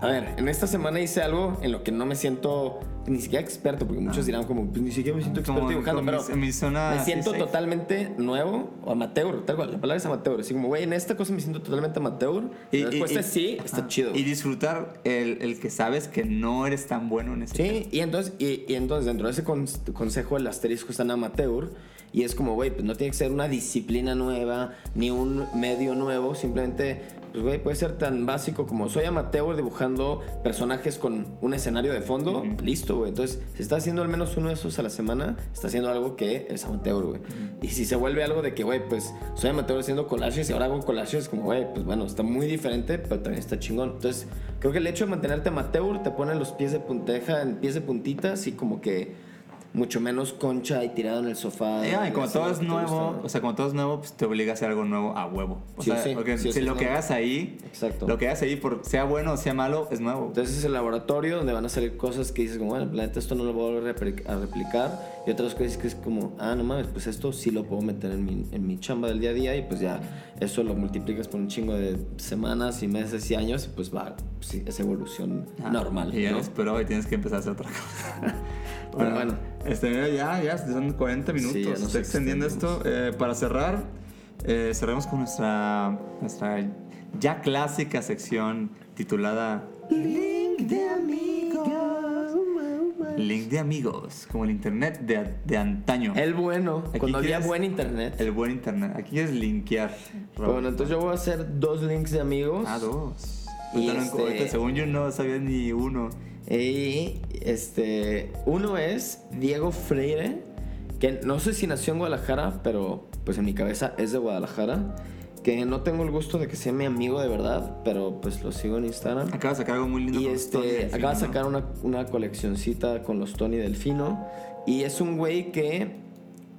a ver, en esta semana hice algo en lo que no me siento ni siquiera experto, porque muchos dirán como, pues ni siquiera me siento experto Como- dibujando, como pero mi- mi zona me siento totalmente nuevo o amateur, tal cual, la palabra es amateur, así como, güey, en esta cosa me siento totalmente amateur, y, Y- después y- de sí, está ah, chido. Y disfrutar el, el que sabes que no eres tan bueno en ese Sí, y entonces, y, y entonces dentro de ese con- consejo el asterisco está en amateur y es como, güey, pues no tiene que ser una disciplina nueva ni un medio nuevo, simplemente, pues güey, puede ser tan básico como soy amateur dibujando personajes con un escenario de fondo, listo, güey. Entonces, si está haciendo al menos uno de esos a la semana, está haciendo algo que es amateur, güey. Y si se vuelve algo de que, güey, pues soy amateur haciendo collages y ahora hago collages, como, güey, pues bueno, está muy diferente, pero también está chingón. Entonces, creo que el hecho de mantenerte amateur te pone los pies de punteja en pies de puntitas y como que mucho menos concha y tirado en el sofá. Ya, y como todo es nuevo, gusta. o sea, como todo es nuevo, pues te obliga a hacer algo nuevo a huevo. O Sí, sea, sí, porque sí, si lo que nuevo. hagas ahí, Exacto. lo que hagas ahí, por, sea bueno o sea malo, es nuevo. Entonces es el laboratorio donde van a salir cosas que dices como, bueno, la neta esto no lo voy a replicar. Y otras cosas que es como, ah, no mames, pues esto sí lo puedo meter en mi, en mi chamba del día a día y pues ya eso lo multiplicas por un chingo de semanas y meses y años y pues va, pues sí, es evolución Ah, normal. Y ya ¿no? eres pro y tienes que empezar a hacer otra cosa. Pero bueno. Este, ya, ya, son 40 minutos. Sí, ya nos Está extendiendo esto. Eh, para cerrar, eh, cerremos con nuestra, nuestra ya clásica sección titulada Link de amigos. Link de amigos, como el internet de, de antaño. El bueno, Aquí cuando había quieres- buen internet. El buen internet. Aquí es linkear. Bueno, entonces yo voy a hacer dos links de amigos. Ah, dos. Y Ahorita no- este- según yo no sabía ni uno. Y este, uno es Diego Freire, que no sé si nació en Guadalajara, pero pues en mi cabeza es de Guadalajara. Que no tengo el gusto de que sea mi amigo de verdad, pero pues lo sigo en Instagram. Acaba de sacar algo muy lindo. Y con los Tony este, Delfino, acaba de ¿no? sacar una, una coleccioncita con los Tony Delfino. Y es un güey que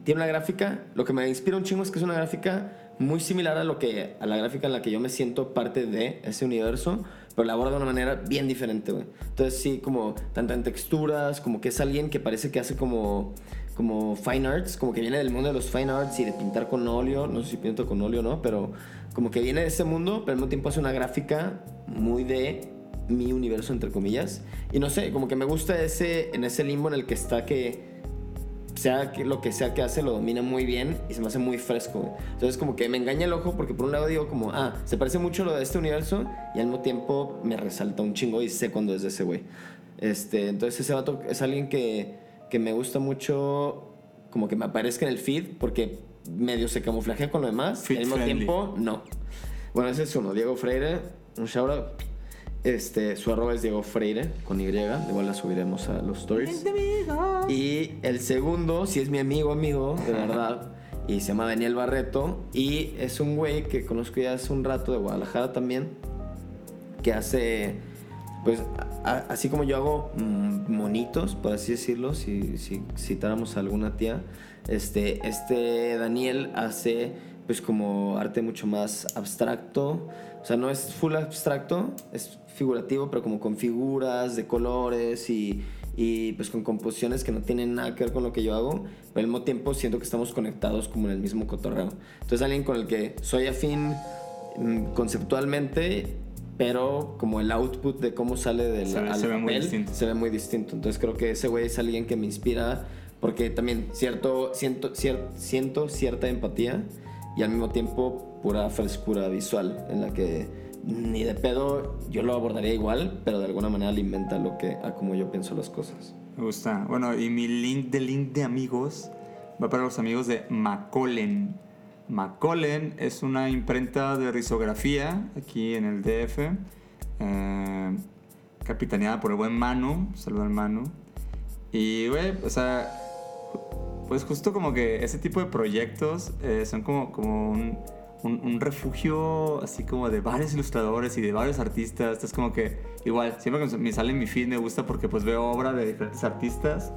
tiene una gráfica. Lo que me inspira un chingo es que es una gráfica muy similar a, lo que, a la gráfica en la que yo me siento parte de ese universo. Pero la aborda de una manera bien diferente, güey. Entonces, sí, como tanto en texturas, como que es alguien que parece que hace como, como fine arts, como que viene del mundo de los fine arts y de pintar con óleo. No sé si pinto con óleo o no, pero como que viene de ese mundo, pero al mismo tiempo hace una gráfica muy de mi universo, entre comillas. Y no sé, como que me gusta ese, en ese limbo en el que está que sea que lo que sea que hace lo domina muy bien y se me hace muy fresco. Entonces como que me engaña el ojo porque por un lado digo como, ah, se parece mucho a lo de este universo y al mismo tiempo me resalta un chingo y sé cuándo es de ese güey. Este, entonces ese vato es alguien que, que me gusta mucho como que me aparezca en el feed porque medio se camuflajea con lo demás y al mismo friendly. tiempo no. Bueno, ese es uno, Diego Freire, un shout out. Este, su arroba es Diego Freire con Y, igual la subiremos a los stories. Y el segundo, si es mi amigo, amigo, de verdad, y se llama Daniel Barreto, y es un güey que conozco ya hace un rato de Guadalajara también, que hace, pues, a- así como yo hago mm, monitos, por así decirlo, si, si citáramos a alguna tía, este, este Daniel hace pues como arte mucho más abstracto. O sea, no es full abstracto, es figurativo, pero como con figuras de colores y, y pues con composiciones que no tienen nada que ver con lo que yo hago, pero al mismo tiempo siento que estamos conectados como en el mismo cotorreo. Entonces alguien con el que soy afín mm, conceptualmente, pero como el output de cómo sale del Se al se ve muy papel, distinto. se ve muy distinto. Entonces creo que ese güey es alguien que me inspira porque también cierto, siento, cier- siento cierta empatía y al mismo tiempo pura frescura visual en la que ni de pedo yo lo abordaría igual, pero de alguna manera le inventa lo que a como yo pienso las cosas. Me gusta. Bueno, y mi link de link de amigos va para los amigos de Macolen. Macolen es una imprenta de risografía aquí en el DF, eh, capitaneada por el buen Manu. Saludo al Manu. Y, güey, o sea, pues justo como que ese tipo de proyectos eh, son como, como un, un- refugio así como de varios ilustradores y de varios artistas. Es como que igual, siempre que me sale mi feed me gusta porque pues veo obra de diferentes artistas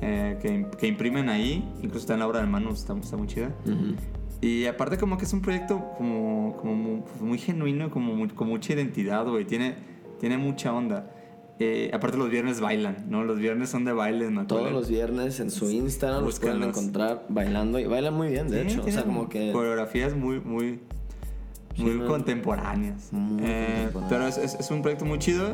eh, que, que imprimen ahí. Incluso está en la obra del Manu, está muy chida. Y aparte como que es un proyecto como, como muy, pues, muy genuino, como muy- con mucha identidad, güey. Tiene, tiene mucha onda. Eh, aparte los viernes bailan, ¿no? Los viernes son de baile en Todos los viernes en su Instagram los pueden encontrar bailando y bailan muy bien, de Sí, hecho. O sea, como que... Coreografías muy, muy, muy no. contemporáneas. Muy Eh, contemporáneas. pero es, es- es un proyecto muy chido.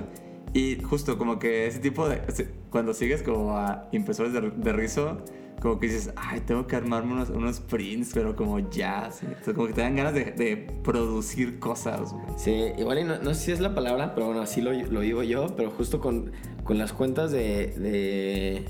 Y justo como que ese tipo de... Cuando sigues como a impresores de, de rizo, como que dices, ay, tengo que armarme unos, unos prints, pero como ya. ¿sí? Como que te dan ganas de, producir cosas. Sí, igual no, no sé si es la palabra, pero bueno, así lo, lo vivo yo, pero justo con, con las cuentas de, de-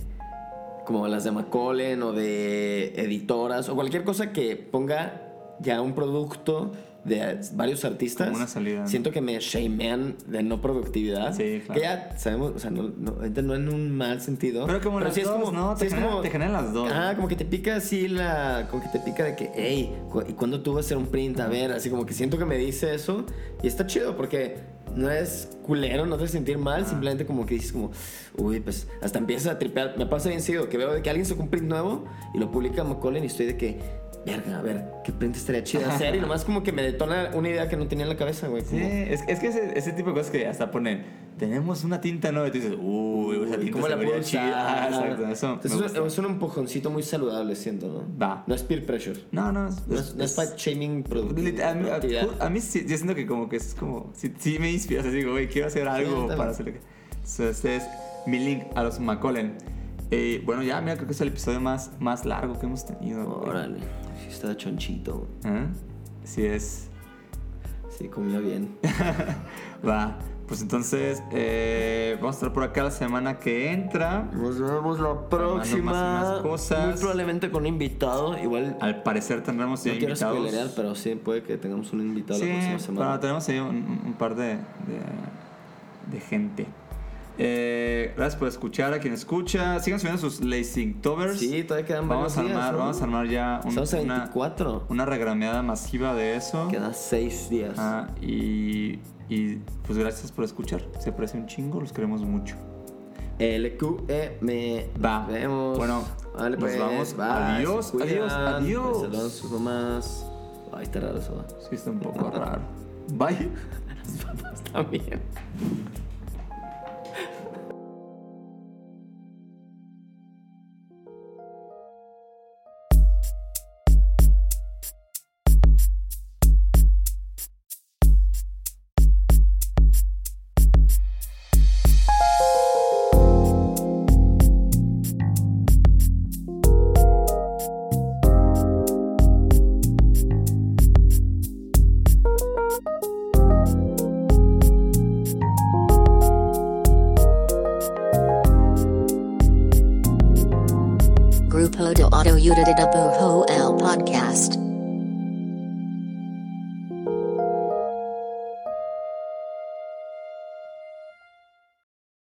como las de Macaulay o de editoras o cualquier cosa que ponga ya un producto de varios artistas. Como una salida, ¿no? Siento que me shamean de no productividad. Sí, claro. Que ya sabemos, o sea, no, no, no en un mal sentido. Pero como las sí es dos, como, ¿no? Te sí es generan- como- te generan las dos, Ah, como que te pica así la. Como que te pica de que, hey, cu- ¿y cuándo tú vas a hacer un print? A ver, así como que siento que me dice eso. Y está chido porque no es culero, no te sentir mal. Simplemente como que dices, como, uy, pues hasta empiezas a tripear. Me pasa bien seguido que veo de que alguien sacó un print nuevo y lo publica Macaulay y estoy de que, verga, a ver, ¿qué print estaría chido hacer? Y nomás como que me detona una idea que no tenía en la cabeza, güey. Sí, es, es que ese, ese tipo de cosas que hasta ponen, tenemos una tinta nueva y tú dices, uy, esa tinta ¿Cómo la puedo chida. Exacto, eso Entonces, es, un- es un empujoncito muy saludable, siento, ¿no? Va. No es peer pressure. No, no, es, No es, no fight shaming A mí, a- a mí sí, yo siento que como que es como, sí, sí me inspira, o sea, digo, güey, quiero hacer algo también. para hacer... So, este es mi link a los Macaulay. Eh, bueno, ya, mira, creo que es el episodio más, más largo que hemos tenido. Órale, sí está chonchito. ¿Eh? Sí es. Sí, comió bien. Va, pues entonces eh, vamos a estar por acá la semana que entra. Nos vemos la más próxima. más cosas. Muy probablemente con un invitado. Igual Al parecer tendremos ya no quiero invitados. pero sí puede que tengamos un invitado Sí, la próxima semana. bueno, tenemos ahí un, un par de, de, de gente. Eh, gracias por escuchar a quien escucha. Sigan subiendo sus Lacingtovers. Sí, todavía quedan vamos varios a días, armar, ¿no? Vamos a armar ya un- Estamos a una, 24. una regrameada masiva de eso. Quedan 6 días. Ah, y, y pues gracias por escuchar. Se aprecia un chingo, los queremos mucho. LQM. Va. Nos vemos. Bueno, Vale, nos pues. vamos. Adiós, se cuidan, adiós, adiós. Saludos a sus mamás. Ay, está raro eso. Sí, está un poco raro. Bye. También.